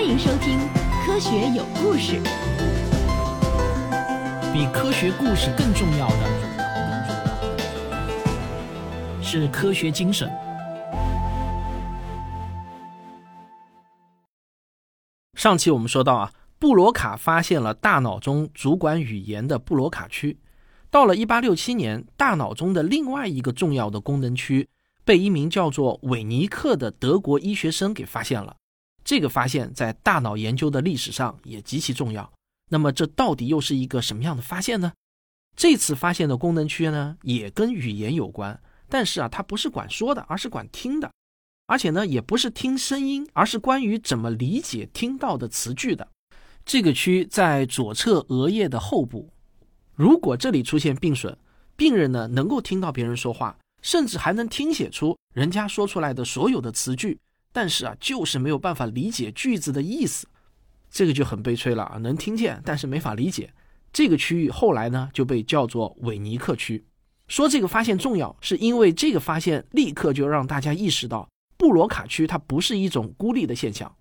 欢迎收听《科学有故事》。比科学故事更重要的是科学精神。上期我们说到啊，布罗卡发现了大脑中主管语言的布罗卡区。到了1867年，大脑中的另外一个重要的功能区被一名叫做韦尼克的德国医学生给发现了。这个发现，在大脑研究的历史上也极其重要。那么，这到底又是一个什么样的发现呢？这次发现的功能区呢，也跟语言有关，但是啊，它不是管说的，而是管听的，而且呢，也不是听声音，而是关于怎么理解听到的词句的。这个区在左侧额叶的后部。如果这里出现病损，病人呢能够听到别人说话，甚至还能听写出人家说出来的所有的词句。但是啊，就是没有办法理解句子的意思，这个就很悲催了啊！能听见，但是没法理解。这个区域后来呢就被叫做韦尼克区。说这个发现重要，是因为这个发现立刻就让大家意识到布罗卡区它不是一种孤立的现象。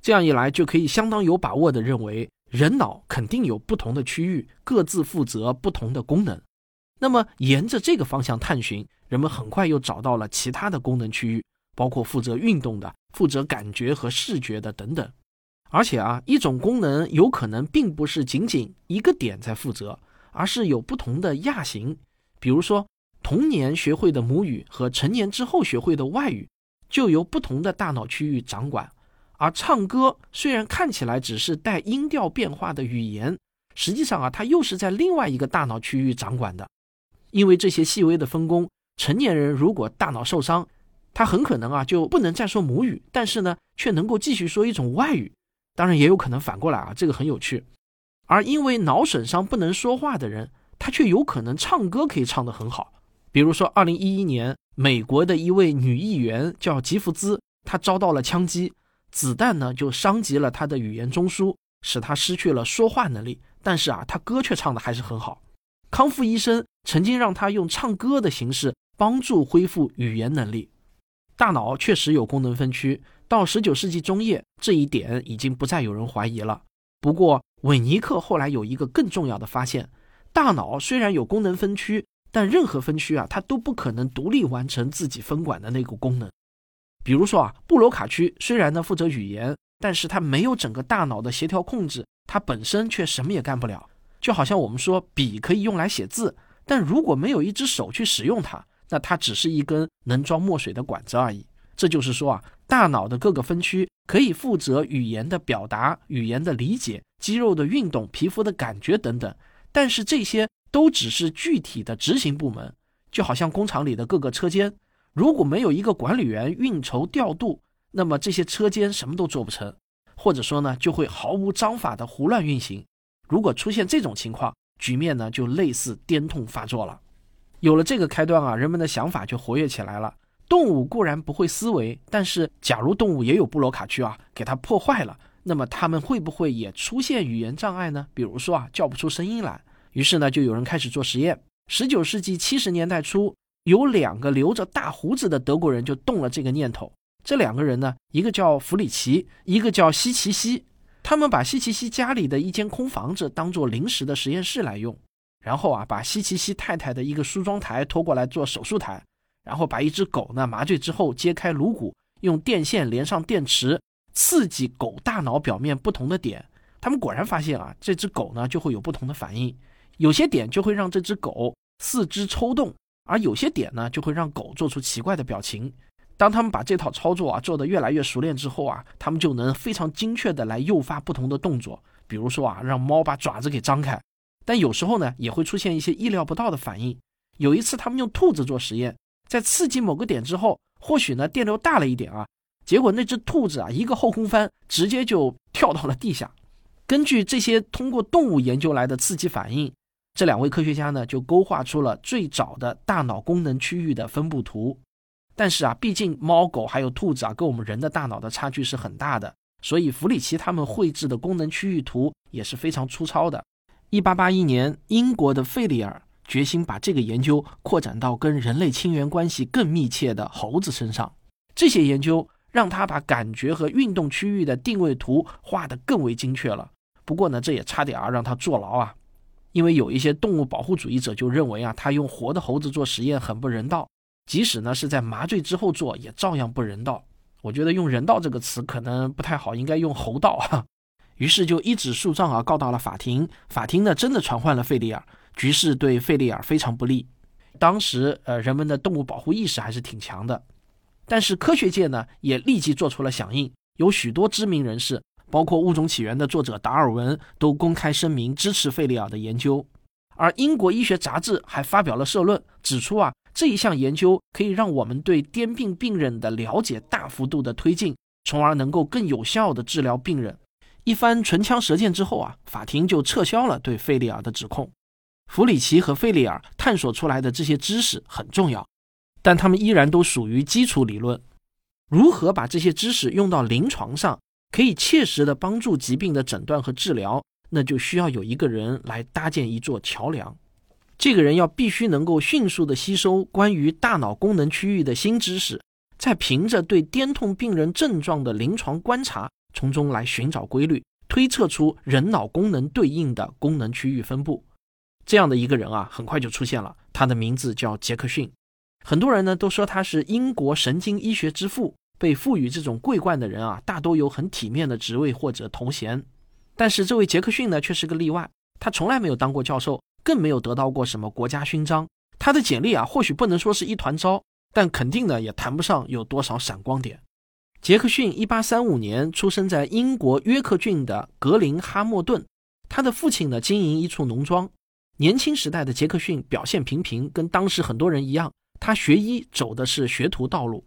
这样一来，就可以相当有把握地认为，人脑肯定有不同的区域，各自负责不同的功能。那么，沿着这个方向探寻，人们很快又找到了其他的功能区域。包括负责运动的、负责感觉和视觉的等等，而且啊，一种功能有可能并不是仅仅一个点在负责，而是有不同的亚型。比如说，童年学会的母语和成年之后学会的外语，就由不同的大脑区域掌管。而唱歌虽然看起来只是带音调变化的语言，实际上啊，它又是在另外一个大脑区域掌管的。因为这些细微的分工，成年人如果大脑受伤，他很可能啊就不能再说母语，但是呢却能够继续说一种外语，当然也有可能反过来啊，这个很有趣。而因为脑损伤不能说话的人，他却有可能唱歌可以唱得很好。比如说，二零一一年，美国的一位女议员叫吉弗兹，她遭到了枪击，子弹呢就伤及了她的语言中枢，使她失去了说话能力。但是啊，她歌却唱得还是很好。康复医生曾经让她用唱歌的形式帮助恢复语言能力。大脑确实有功能分区，到十九世纪中叶，这一点已经不再有人怀疑了。不过，韦尼克后来有一个更重要的发现：大脑虽然有功能分区，但任何分区啊，它都不可能独立完成自己分管的那个功能。比如说啊，布罗卡区虽然呢负责语言，但是它没有整个大脑的协调控制，它本身却什么也干不了。就好像我们说笔可以用来写字，但如果没有一只手去使用它。那它只是一根能装墨水的管子而已。这就是说啊，大脑的各个分区可以负责语言的表达、语言的理解、肌肉的运动、皮肤的感觉等等。但是这些都只是具体的执行部门，就好像工厂里的各个车间，如果没有一个管理员运筹调度，那么这些车间什么都做不成，或者说呢，就会毫无章法的胡乱运行。如果出现这种情况，局面呢就类似癫痛发作了。有了这个开端啊，人们的想法就活跃起来了。动物固然不会思维，但是假如动物也有布罗卡区啊，给它破坏了，那么它们会不会也出现语言障碍呢？比如说啊，叫不出声音来。于是呢，就有人开始做实验。十九世纪七十年代初，有两个留着大胡子的德国人就动了这个念头。这两个人呢，一个叫弗里奇，一个叫西奇西。他们把西奇西家里的一间空房子当做临时的实验室来用。然后啊，把西奇西太太的一个梳妆台拖过来做手术台，然后把一只狗呢麻醉之后揭开颅骨，用电线连上电池，刺激狗大脑表面不同的点。他们果然发现啊，这只狗呢就会有不同的反应，有些点就会让这只狗四肢抽动，而有些点呢就会让狗做出奇怪的表情。当他们把这套操作啊做得越来越熟练之后啊，他们就能非常精确的来诱发不同的动作，比如说啊，让猫把爪子给张开。但有时候呢，也会出现一些意料不到的反应。有一次，他们用兔子做实验，在刺激某个点之后，或许呢电流大了一点啊，结果那只兔子啊一个后空翻，直接就跳到了地下。根据这些通过动物研究来的刺激反应，这两位科学家呢就勾画出了最早的大脑功能区域的分布图。但是啊，毕竟猫狗还有兔子啊，跟我们人的大脑的差距是很大的，所以弗里奇他们绘制的功能区域图也是非常粗糙的。一八八一年，英国的费里尔决心把这个研究扩展到跟人类亲缘关系更密切的猴子身上。这些研究让他把感觉和运动区域的定位图画得更为精确了。不过呢，这也差点啊让他坐牢啊，因为有一些动物保护主义者就认为啊，他用活的猴子做实验很不人道，即使呢是在麻醉之后做，也照样不人道。我觉得用“人道”这个词可能不太好，应该用“猴道”哈。于是就一纸诉状啊告到了法庭，法庭呢真的传唤了费利尔，局势对费利尔非常不利。当时呃人们的动物保护意识还是挺强的。但是科学界呢，也立即做出了响应，有许多知名人士，包括《物种起源》的作者达尔文，都公开声明支持费利尔的研究。而英国医学杂志还发表了社论，指出啊，这一项研究可以让我们对癫病病人的了解大幅度的推进，从而能够更有效的治疗病人。一番唇枪舌剑之后啊，法庭就撤销了对费利尔的指控。弗里奇和费利尔探索出来的这些知识很重要。但他们依然都属于基础理论，如何把这些知识用到临床上，可以切实的帮助疾病的诊断和治疗，那就需要有一个人来搭建一座桥梁。这个人要必须能够迅速的吸收关于大脑功能区域的新知识，再凭着对癫痛病人症状的临床观察，从中来寻找规律，推测出人脑功能对应的功能区域分布。这样的一个人啊，很快就出现了，他的名字叫杰克逊。很多人呢都说他是英国神经医学之父，被赋予这种桂冠的人啊，大多有很体面的职位或者头衔。但是这位杰克逊呢却是个例外，他从来没有当过教授，更没有得到过什么国家勋章。他的简历啊，或许不能说是一团糟，但肯定呢也谈不上有多少闪光点。杰克逊一八三五年出生在英国约克郡的格林哈默顿，他的父亲呢经营一处农庄。年轻时代的杰克逊表现平平，跟当时很多人一样。他学医走的是学徒道路。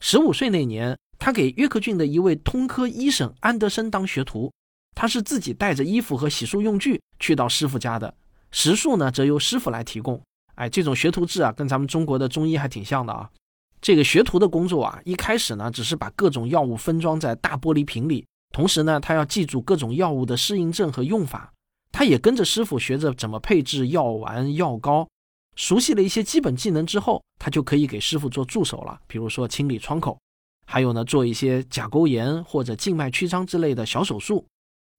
十五岁那年，他给约克郡的一位通科医生安德森当学徒。他是自己带着衣服和洗漱用具去到师傅家的，食宿呢则由师傅来提供。哎，这种学徒制啊，跟咱们中国的中医还挺像的啊。这个学徒的工作啊，一开始呢只是把各种药物分装在大玻璃瓶里，同时呢他要记住各种药物的适应症和用法。他也跟着师傅学着怎么配置药丸、药膏。熟悉了一些基本技能之后，他就可以给师傅做助手了。比如说清理窗口，还有呢做一些甲沟炎或者静脉曲张之类的小手术。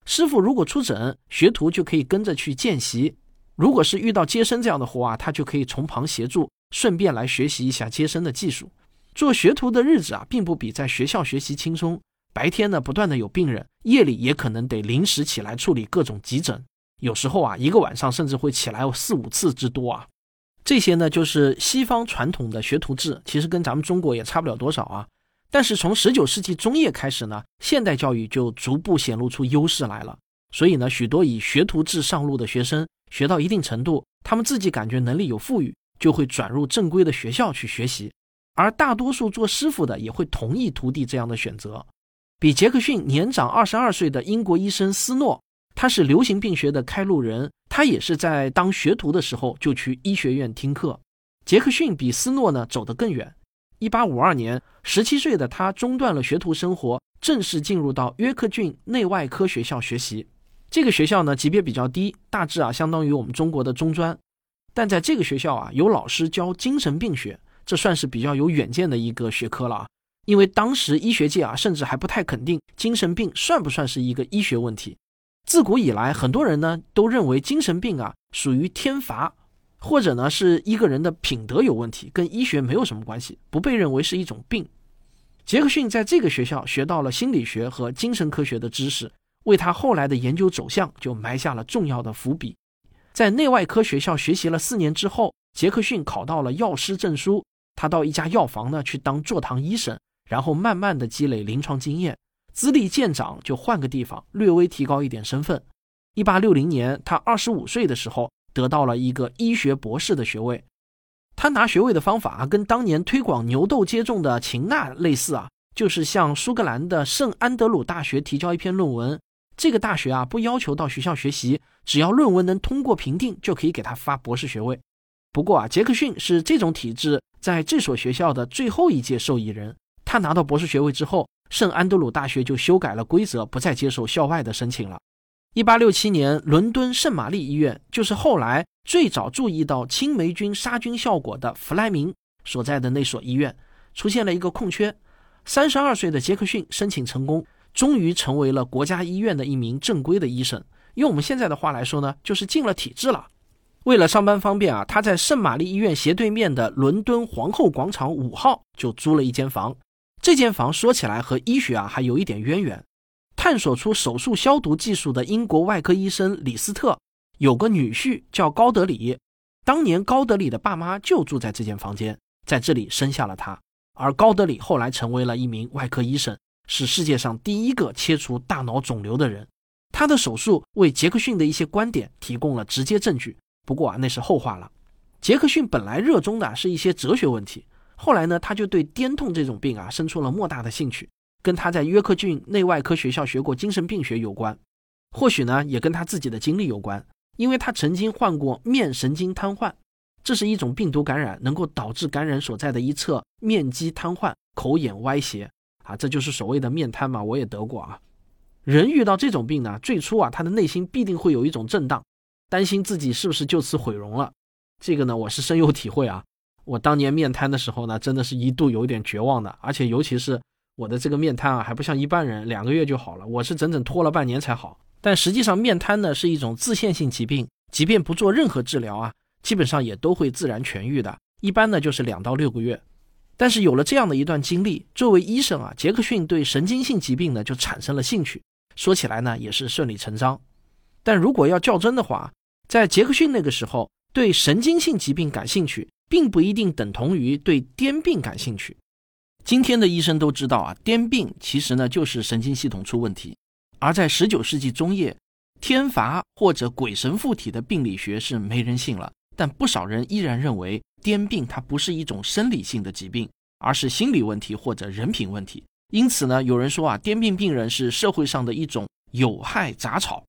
师傅如果出诊，学徒就可以跟着去见习。如果是遇到接生这样的活啊，他就可以从旁协助，顺便来学习一下接生的技术。做学徒的日子啊，并不比在学校学习轻松。白天呢，不断的有病人，夜里也可能得临时起来处理各种急诊。有时候啊，一个晚上甚至会起来四五次之多啊。这些呢，就是西方传统的学徒制，其实跟咱们中国也差不了多少啊。但是从十九世纪中叶开始呢，现代教育就逐步显露出优势来了。所以呢，许多以学徒制上路的学生，学到一定程度，他们自己感觉能力有富裕，就会转入正规的学校去学习。而大多数做师傅的也会同意徒弟这样的选择。比杰克逊年长二十二岁的英国医生斯诺。他是流行病学的开路人，他也是在当学徒的时候就去医学院听课。杰克逊比斯诺呢走得更远。一八五二年，十七岁的他中断了学徒生活，正式进入到约克郡内外科学校学习。这个学校呢级别比较低，大致啊相当于我们中国的中专。但在这个学校啊，有老师教精神病学，这算是比较有远见的一个学科了啊。因为当时医学界啊甚至还不太肯定精神病算不算是一个医学问题。自古以来，很多人呢都认为精神病啊属于天罚，或者呢是一个人的品德有问题，跟医学没有什么关系，不被认为是一种病。杰克逊在这个学校学到了心理学和精神科学的知识，为他后来的研究走向就埋下了重要的伏笔。在内外科学校学习了四年之后，杰克逊考到了药师证书，他到一家药房呢去当坐堂医生，然后慢慢的积累临床经验。资历渐长，就换个地方，略微提高一点身份。一八六零年，他二十五岁的时候，得到了一个医学博士的学位。他拿学位的方法跟当年推广牛痘接种的秦纳类似啊，就是向苏格兰的圣安德鲁大学提交一篇论文。这个大学啊，不要求到学校学习，只要论文能通过评定，就可以给他发博士学位。不过啊，杰克逊是这种体制在这所学校的最后一届受益人。他拿到博士学位之后。圣安德鲁大学就修改了规则，不再接受校外的申请了。一八六七年，伦敦圣玛丽医院，就是后来最早注意到青霉菌杀菌效果的弗莱明所在的那所医院，出现了一个空缺。三十二岁的杰克逊申请成功，终于成为了国家医院的一名正规的医生。用我们现在的话来说呢，就是进了体制了。为了上班方便啊，他在圣玛丽医院斜对面的伦敦皇后广场五号就租了一间房。这间房说起来和医学啊还有一点渊源。探索出手术消毒技术的英国外科医生李斯特有个女婿叫高德里，当年高德里的爸妈就住在这间房间，在这里生下了他。而高德里后来成为了一名外科医生，是世界上第一个切除大脑肿瘤的人。他的手术为杰克逊的一些观点提供了直接证据。不过啊，那是后话了。杰克逊本来热衷的是一些哲学问题，后来呢，他就对癫痛这种病啊生出了莫大的兴趣，跟他在约克郡内外科学校学过精神病学有关。或许呢，也跟他自己的经历有关，因为他曾经患过面神经瘫痪。这是一种病毒感染，能够导致感染所在的一侧面肌瘫痪、口眼歪斜啊，这就是所谓的面瘫嘛。我也得过啊。人遇到这种病呢，最初啊，他的内心必定会有一种震荡，担心自己是不是就此毁容了。这个呢，我是深有体会啊。我当年面瘫的时候呢，真的是一度有点绝望的，而且尤其是我的这个面瘫啊，还不像一般人两个月就好了，我是整整拖了半年才好。但实际上，面瘫呢是一种自限性疾病，即便不做任何治疗啊。基本上也都会自然痊愈的，一般呢就是两到六个月。但是有了这样的一段经历，作为医生啊，杰克逊对神经性疾病呢就产生了兴趣。说起来呢也是顺理成章。但如果要较真的话，在杰克逊那个时候，对神经性疾病感兴趣，并不一定等同于对癫病感兴趣。今天的医生都知道啊，癫病其实呢就是神经系统出问题。而在十九世纪中叶，天罚或者鬼神附体的病理学是没人信了。但不少人依然认为癫病它不是一种生理性的疾病，而是心理问题或者人品问题。因此呢，有人说啊，癫病病人是社会上的一种有害杂草。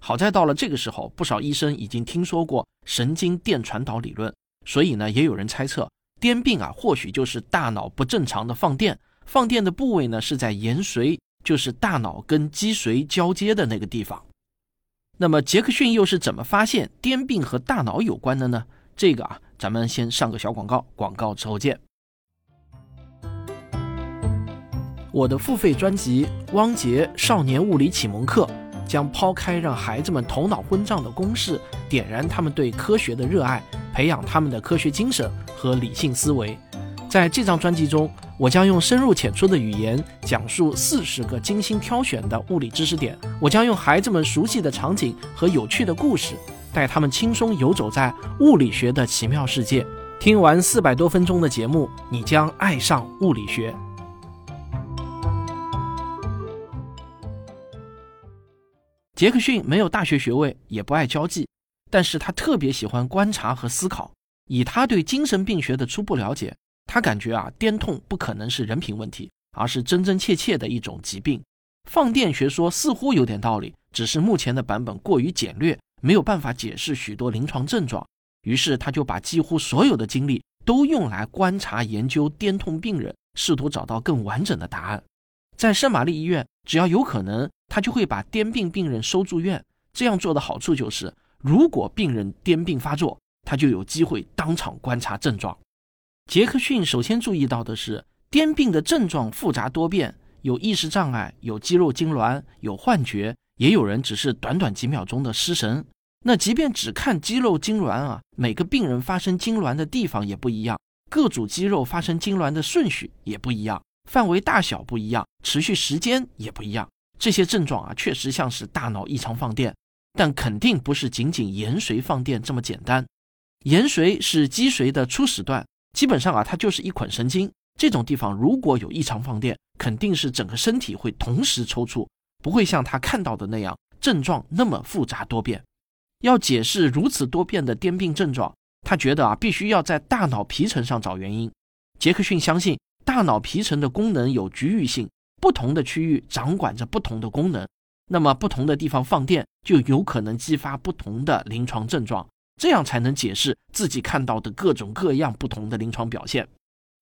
好在到了这个时候，不少医生已经听说过神经电传导理论，所以呢，也有人猜测癫病啊，或许就是大脑不正常的放电，放电的部位呢是在延髓，就是大脑跟脊髓交接的那个地方。那么杰克逊又是怎么发现癫病和大脑有关的呢？这个啊，咱们先上个小广告，广告之后见。我的付费专辑《汪杰少年物理启蒙课》将抛开让孩子们头脑昏胀的公式，点燃他们对科学的热爱，培养他们的科学精神和理性思维。在这张专辑中，我将用深入浅出的语言讲述四十个精心挑选的物理知识点。我将用孩子们熟悉的场景和有趣的故事，带他们轻松游走在物理学的奇妙世界。听完四百多分钟的节目，你将爱上物理学。杰克逊没有大学学位，也不爱交际，但是他特别喜欢观察和思考。以他对精神病学的初步了解。他感觉啊，癫痛不可能是人品问题，而是真真切切的一种疾病。放电学说似乎有点道理，只是目前的版本过于简略，没有办法解释许多临床症状。于是他就把几乎所有的精力都用来观察研究癫痛病人，试图找到更完整的答案。在圣玛丽医院，只要有可能，他就会把癫病病人收住院。这样做的好处就是，如果病人癫病发作，他就有机会当场观察症状。杰克逊首先注意到的是，癫病的症状复杂多变，有意识障碍，有肌肉痉挛，有幻觉，也有人只是短短几秒钟的失神。那即便只看肌肉痉挛啊，每个病人发生痉挛的地方也不一样，各组肌肉发生痉挛的顺序也不一样，范围大小不一样，持续时间也不一样。这些症状啊，确实像是大脑异常放电，但肯定不是仅仅延髓放电这么简单。延髓是脊髓的初始段。基本上啊，它就是一捆神经。这种地方如果有异常放电，肯定是整个身体会同时抽搐，不会像他看到的那样症状那么复杂多变。要解释如此多变的癫病症状，他觉得啊，必须要在大脑皮层上找原因。杰克逊相信，大脑皮层的功能有局域性，不同的区域掌管着不同的功能，那么不同的地方放电，就有可能激发不同的临床症状。这样才能解释自己看到的各种各样不同的临床表现。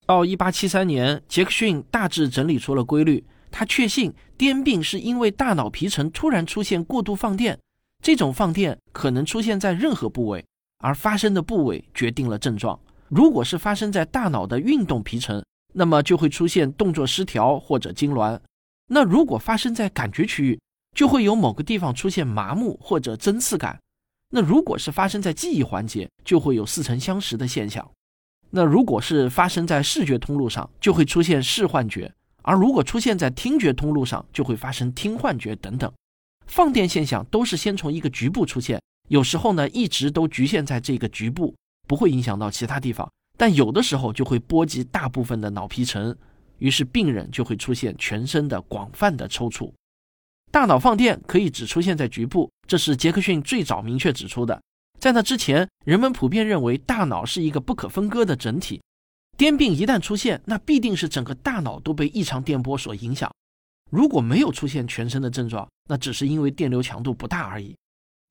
到一八七三年，杰克逊大致整理出了规律。他确信癫病是因为大脑皮层突然出现过度放电，这种放电可能出现在任何部位，而发生的部位决定了症状。如果是发生在大脑的运动皮层，那么就会出现动作失调或者痉挛。那如果发生在感觉区域，就会有某个地方出现麻木或者针刺感。那如果是发生在记忆环节，就会有似曾相识的现象。那如果是发生在视觉通路上，就会出现视幻觉；而如果出现在听觉通路上，就会发生听幻觉等等。放电现象都是先从一个局部出现，有时候呢一直都局限在这个局部，不会影响到其他地方。但有的时候就会波及大部分的脑皮层，于是病人就会出现全身的广泛的抽搐。大脑放电可以只出现在局部，这是杰克逊最早明确指出的。在那之前，人们普遍认为大脑是一个不可分割的整体。癫病一旦出现，那必定是整个大脑都被异常电波所影响。如果没有出现全身的症状，那只是因为电流强度不大而已。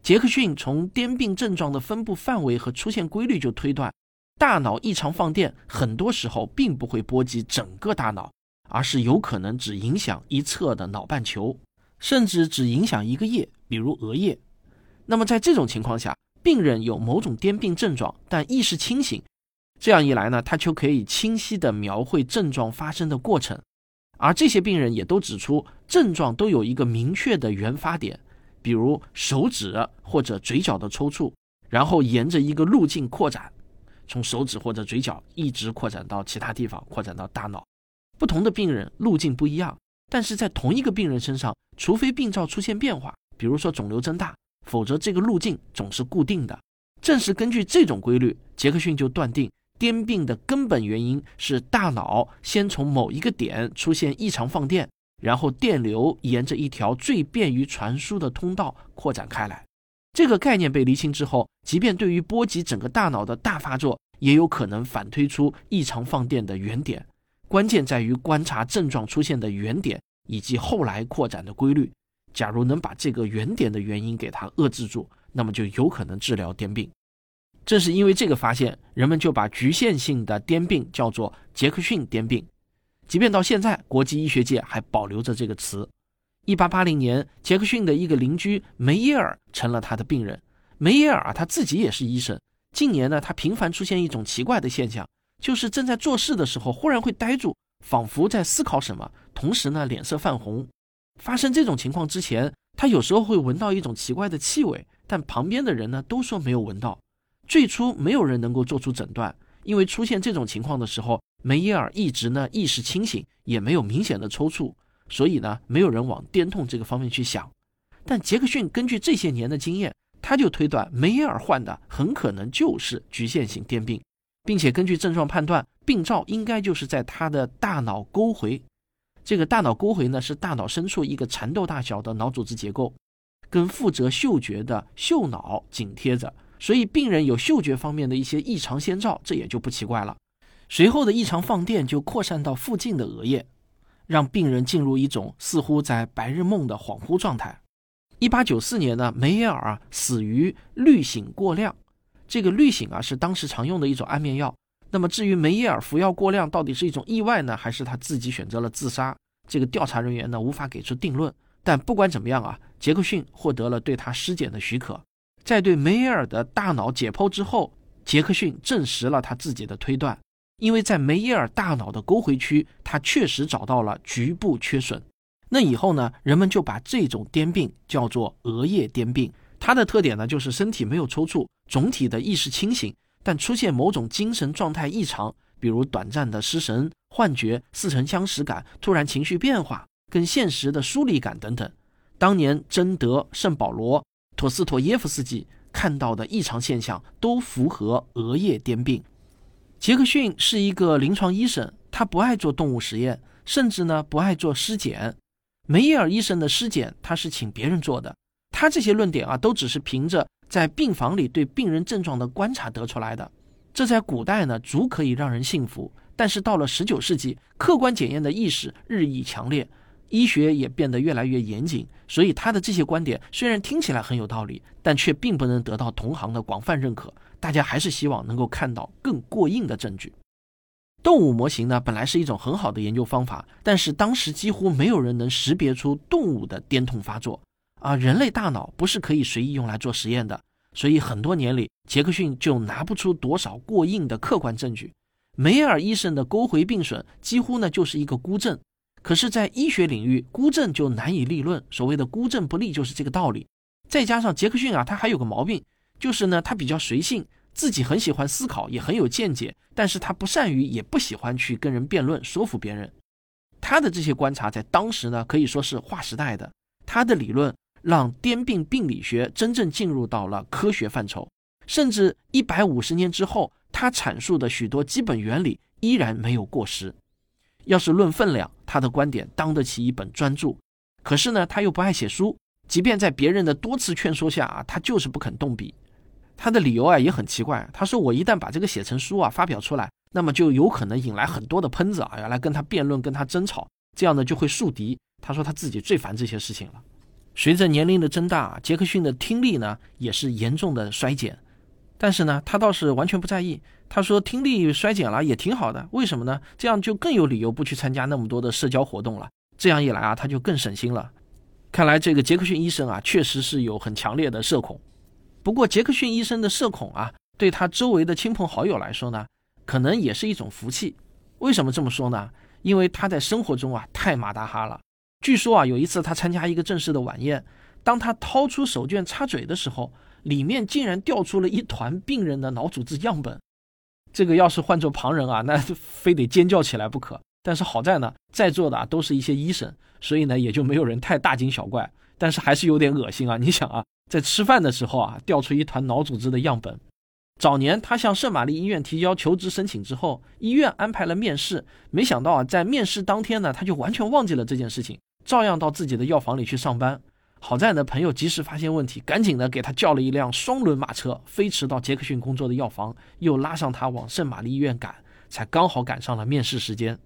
杰克逊从癫病症状的分布范围和出现规律就推断。大脑异常放电，很多时候并不会波及整个大脑，而是有可能只影响一侧的脑半球，甚至只影响一个叶，比如额叶。那么在这种情况下，病人有某种癫病症状，但意识清醒。这样一来呢，他就可以清晰地描绘症状发生的过程。而这些病人也都指出，症状都有一个明确的原发点，比如手指或者嘴角的抽搐，然后沿着一个路径扩展。从手指或者嘴角一直扩展到其他地方，扩展到大脑。不同的病人路径不一样，但是在同一个病人身上，除非病灶出现变化，比如说肿瘤增大，否则这个路径总是固定的。正是根据这种规律，杰克逊就断定癫病的根本原因是大脑先从某一个点出现异常放电，然后电流沿着一条最便于传输的通道扩展开来。这个概念被厘清之后，即便对于波及整个大脑的大发作，也有可能反推出异常放电的原点。关键在于观察症状出现的原点以及后来扩展的规律。假如能把这个原点的原因给它遏制住，那么就有可能治疗癫病。正是因为这个发现，人们就把局限性的癫病叫做杰克逊癫病。即便到现在，国际医学界还保留着这个词。一八八零年，杰克逊的一个邻居梅耶尔成了他的病人。梅耶尔啊，他自己也是医生。近年呢，他频繁出现一种奇怪的现象，就是正在做事的时候，忽然会呆住，仿佛在思考什么，同时呢，脸色泛红。发生这种情况之前，他有时候会闻到一种奇怪的气味，但旁边的人呢都说没有闻到。最初没有人能够做出诊断，因为出现这种情况的时候，梅耶尔一直呢意识清醒，也没有明显的抽搐。所以呢，没有人往癫痛这个方面去想，但杰克逊根据这些年的经验，他就推断梅耶尔患的很可能就是局限性癫病，并且根据症状判断，病灶应该就是在他的大脑沟回。这个大脑沟回呢，是大脑深处一个蚕豆大小的脑组织结构，跟负责嗅觉的嗅脑紧贴着，所以病人有嗅觉方面的一些异常先兆，这也就不奇怪了。随后的异常放电就扩散到附近的额叶。让病人进入一种似乎在白日梦的恍惚状态。一八九四年呢，梅耶尔死于滤醒过量。这个氯醒啊是当时常用的一种安眠药。那么至于梅耶尔服药过量到底是一种意外呢，还是他自己选择了自杀？这个调查人员呢无法给出定论。但不管怎么样啊，杰克逊获得了对他尸检的许可。在对梅耶尔的大脑解剖之后，杰克逊证实了他自己的推断。因为在梅耶尔大脑的沟回区，他确实找到了局部缺损。那以后呢，人们就把这种癫病叫做额叶癫病。它的特点呢，就是身体没有抽搐，总体的意识清醒，但出现某种精神状态异常，比如短暂的失神、幻觉、似曾相识感、突然情绪变化、跟现实的疏离感等等。当年贞德、圣保罗、陀思妥耶夫斯基看到的异常现象，都符合额叶癫病。杰克逊是一个临床医生，他不爱做动物实验，甚至呢不爱做尸检。梅耶尔医生的尸检他是请别人做的。他这些论点啊，都只是凭着在病房里对病人症状的观察得出来的。这在古代呢，足可以让人信服。但是到了十九世纪，客观检验的意识日益强烈，医学也变得越来越严谨，所以他的这些观点虽然听起来很有道理，但却并不能得到同行的广泛认可。大家还是希望能够看到更过硬的证据。动物模型呢，本来是一种很好的研究方法，但是当时几乎没有人能识别出动物的癫痛发作。啊，人类大脑不是可以随意用来做实验的，所以很多年里，杰克逊就拿不出多少过硬的客观证据。梅尔医生的沟回病损几乎呢就是一个孤证。可是，在医学领域，孤证就难以立论。所谓的孤证不立，就是这个道理。再加上杰克逊啊，他还有个毛病，就是呢，他比较随性，自己很喜欢思考，也很有见解，但是他不善于，也不喜欢去跟人辩论，说服别人。他的这些观察在当时呢，可以说是划时代的。他的理论让癫病病理学真正进入到了科学范畴，甚至一百五十年之后，他阐述的许多基本原理依然没有过时。要是论分量，他的观点当得起一本专著。可是呢，他又不爱写书，即便在别人的多次劝说下啊，他就是不肯动笔。他的理由啊也很奇怪，他说：“我一旦把这个写成书啊，发表出来。”那么就有可能引来很多的喷子啊，要来跟他辩论、跟他争吵，这样呢就会树敌。他说他自己最烦这些事情了。随着年龄的增大，杰克逊的听力呢也是严重的衰减，但是呢他倒是完全不在意。他说听力衰减了也挺好的，为什么呢？这样就更有理由不去参加那么多的社交活动了。这样一来啊，他就更省心了。看来这个杰克逊医生啊，确实是有很强烈的社恐。不过杰克逊医生的社恐啊，对他周围的亲朋好友来说呢？可能也是一种福气，为什么这么说呢？因为他在生活中啊太马大哈了。据说啊有一次他参加一个正式的晚宴，当他掏出手绢擦嘴的时候，里面竟然掉出了一团病人的脑组织样本。这个要是换做旁人啊，那非得尖叫起来不可。但是好在呢，在座的啊都是一些医生，所以呢也就没有人太大惊小怪。但是还是有点恶心啊！你想啊，在吃饭的时候啊掉出一团脑组织的样本。早年，他向圣玛丽医院提交求职申请之后，医院安排了面试。没想到啊，在面试当天呢，他就完全忘记了这件事情，照样到自己的药房里去上班。好在呢，朋友及时发现问题，赶紧的给他叫了一辆双轮马车，飞驰到杰克逊工作的药房，又拉上他往圣玛丽医院赶，才刚好赶上了面试时间。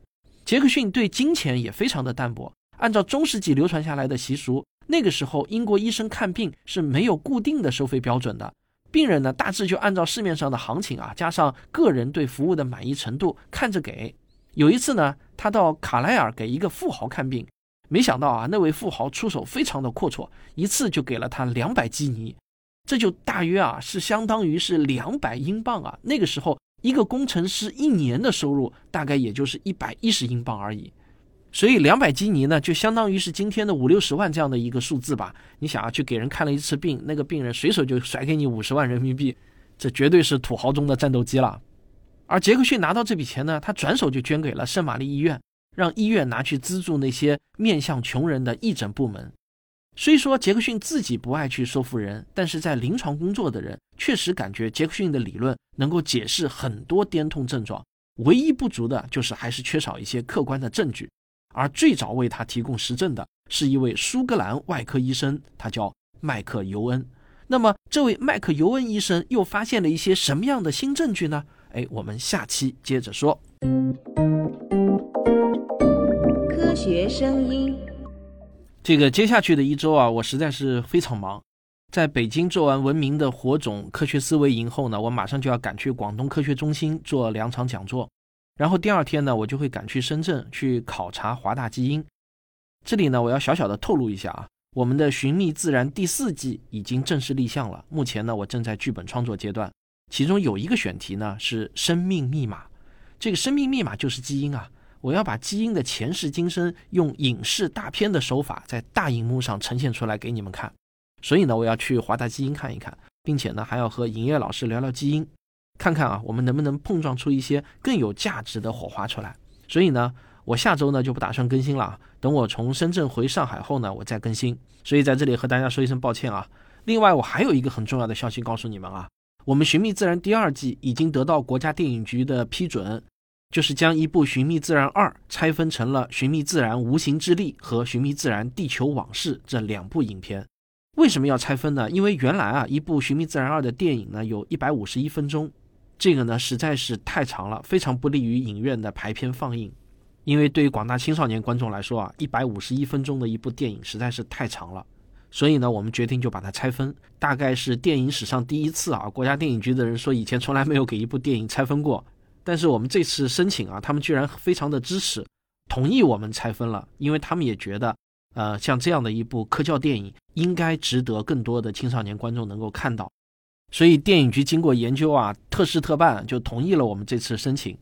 杰克逊对金钱也非常的淡薄，按照中世纪流传下来的习俗，那个时候英国医生看病是没有固定的收费标准的。病人呢，大致就按照市面上的行情啊，加上个人对服务的满意程度看着给。有一次呢，他到卡莱尔给一个富豪看病，没想到啊，那位富豪出手非常的阔绰，一次就给了他两百基尼，这就大约啊是相当于是两百英镑啊。那个时候一个工程师一年的收入大概也就是一百一十英镑而已。所以两百基尼呢，就相当于是今天的五六十万这样的一个数字吧。你想啊，去给人看了一次病，那个病人随手就甩给你五十万人民币，这绝对是土豪中的战斗机了。而杰克逊拿到这笔钱呢，他转手就捐给了圣玛丽医院，让医院拿去资助那些面向穷人的义诊部门。虽说杰克逊自己不爱去说服人，但是在临床工作的人确实感觉杰克逊的理论能够解释很多癫痛症状，唯一不足的就是还是缺少一些客观的证据。而最早为他提供实证的是一位苏格兰外科医生，他叫麦克尤恩。那么，这位麦克尤恩医生又发现了一些什么样的新证据呢？哎，我们下期接着说。学声音。这个接下去的一周啊，我实在是非常忙。在北京做完文明的火种科学思维营后呢，我马上就要赶去广东科学中心做两场讲座。然后第二天呢，我就会赶去深圳去考察华大基因。这里呢，我要小小的透露一下啊，我们的《寻觅自然》第四季已经正式立项了。目前呢，我正在剧本创作阶段，其中有一个选题呢是生命密码。这个生命密码就是基因啊，我要把基因的前世今生用影视大片的手法在大荧幕上呈现出来给你们看。所以呢，我要去华大基因看一看，并且呢，还要和营业老师聊聊基因。看看啊，我们能不能碰撞出一些更有价值的火花出来？所以呢，我下周呢就不打算更新了。等我从深圳回上海后呢，我再更新。所以在这里和大家说一声抱歉啊。另外，我还有一个很重要的消息告诉你们啊，我们《寻觅自然》第二季已经得到国家电影局的批准，就是将一部《寻觅自然二》拆分成了《寻觅自然：无形之力》和《寻觅自然：地球往事》这两部影片。为什么要拆分呢？因为原来啊，一部《寻觅自然二》的电影呢有一百五十一分钟。这个呢实在是太长了，非常不利于影院的排片放映。因为对于广大青少年观众来说啊，一百五十一分钟的一部电影实在是太长了。所以呢，我们决定就把它拆分，大概是电影史上第一次啊。国家电影局的人说以前从来没有给一部电影拆分过，但是我们这次申请啊，他们居然非常的支持，同意我们拆分了，因为他们也觉得，呃，像这样的一部科教电影应该值得更多的青少年观众能够看到。所以电影局经过研究啊，特事特办，就同意了我们这次申请。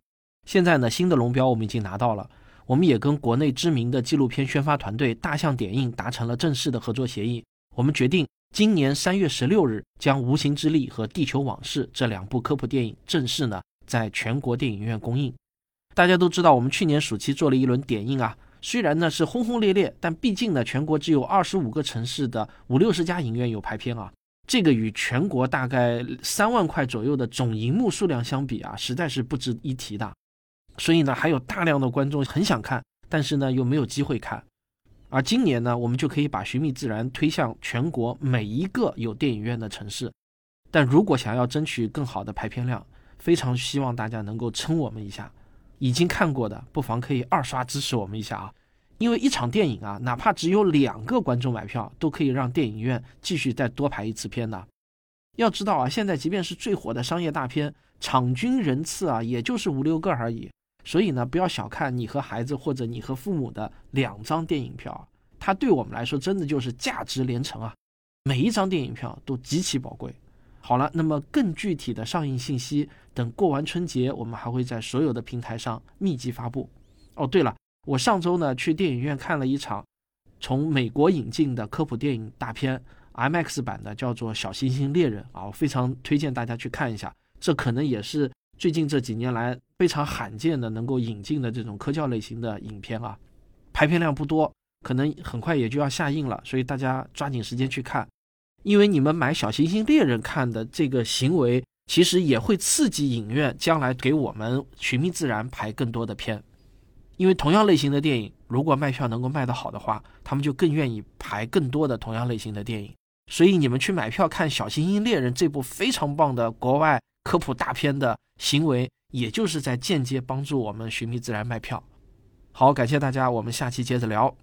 现在呢，新的龙标我们已经拿到了，我们也跟国内知名的纪录片宣发团队大象点映达成了正式的合作协议。我们决定今年三月十六日将《无形之力》和《地球往事》这两部科普电影正式呢在全国电影院公映。大家都知道，我们去年暑期做了一轮点映啊，虽然呢是轰轰烈烈，但毕竟呢全国只有二十五个城市的五六十家影院有排片啊。这个与全国大概三万块左右的总银幕数量相比啊，实在是不值一提的。所以呢，还有大量的观众很想看，但是呢又没有机会看。而今年呢，我们就可以把《寻觅自然》推向全国每一个有电影院的城市。但如果想要争取更好的排片量，非常希望大家能够撑我们一下。已经看过的，不妨可以二刷支持我们一下啊！因为一场电影啊，哪怕只有两个观众买票，都可以让电影院继续再多排一次片的。要知道啊，现在即便是最火的商业大片，场均人次啊，也就是五六个而已。所以呢，不要小看你和孩子或者你和父母的两张电影票，它对我们来说真的就是价值连城啊！每一张电影票都极其宝贵。好了，那么更具体的上映信息，等过完春节，我们还会在所有的平台上密集发布。哦，对了。我上周呢去电影院看了一场从美国引进的科普电影大片 IMAX 版的，叫做《小行星猎人》啊，我非常推荐大家去看一下。这可能也是最近这几年来非常罕见的能够引进的这种科教类型的影片啊。排片量不多，可能很快也就要下映了，所以大家抓紧时间去看。因为你们买《小行星猎人》看的这个行为，其实也会刺激影院将来给我们《寻觅自然》排更多的片。因为同样类型的电影，如果卖票能够卖得好的话，他们就更愿意排更多的同样类型的电影。所以你们去买票看《小行星猎人》这部非常棒的国外科普大片的行为，也就是在间接帮助我们寻觅自然卖票。好，感谢大家，我们下期接着聊。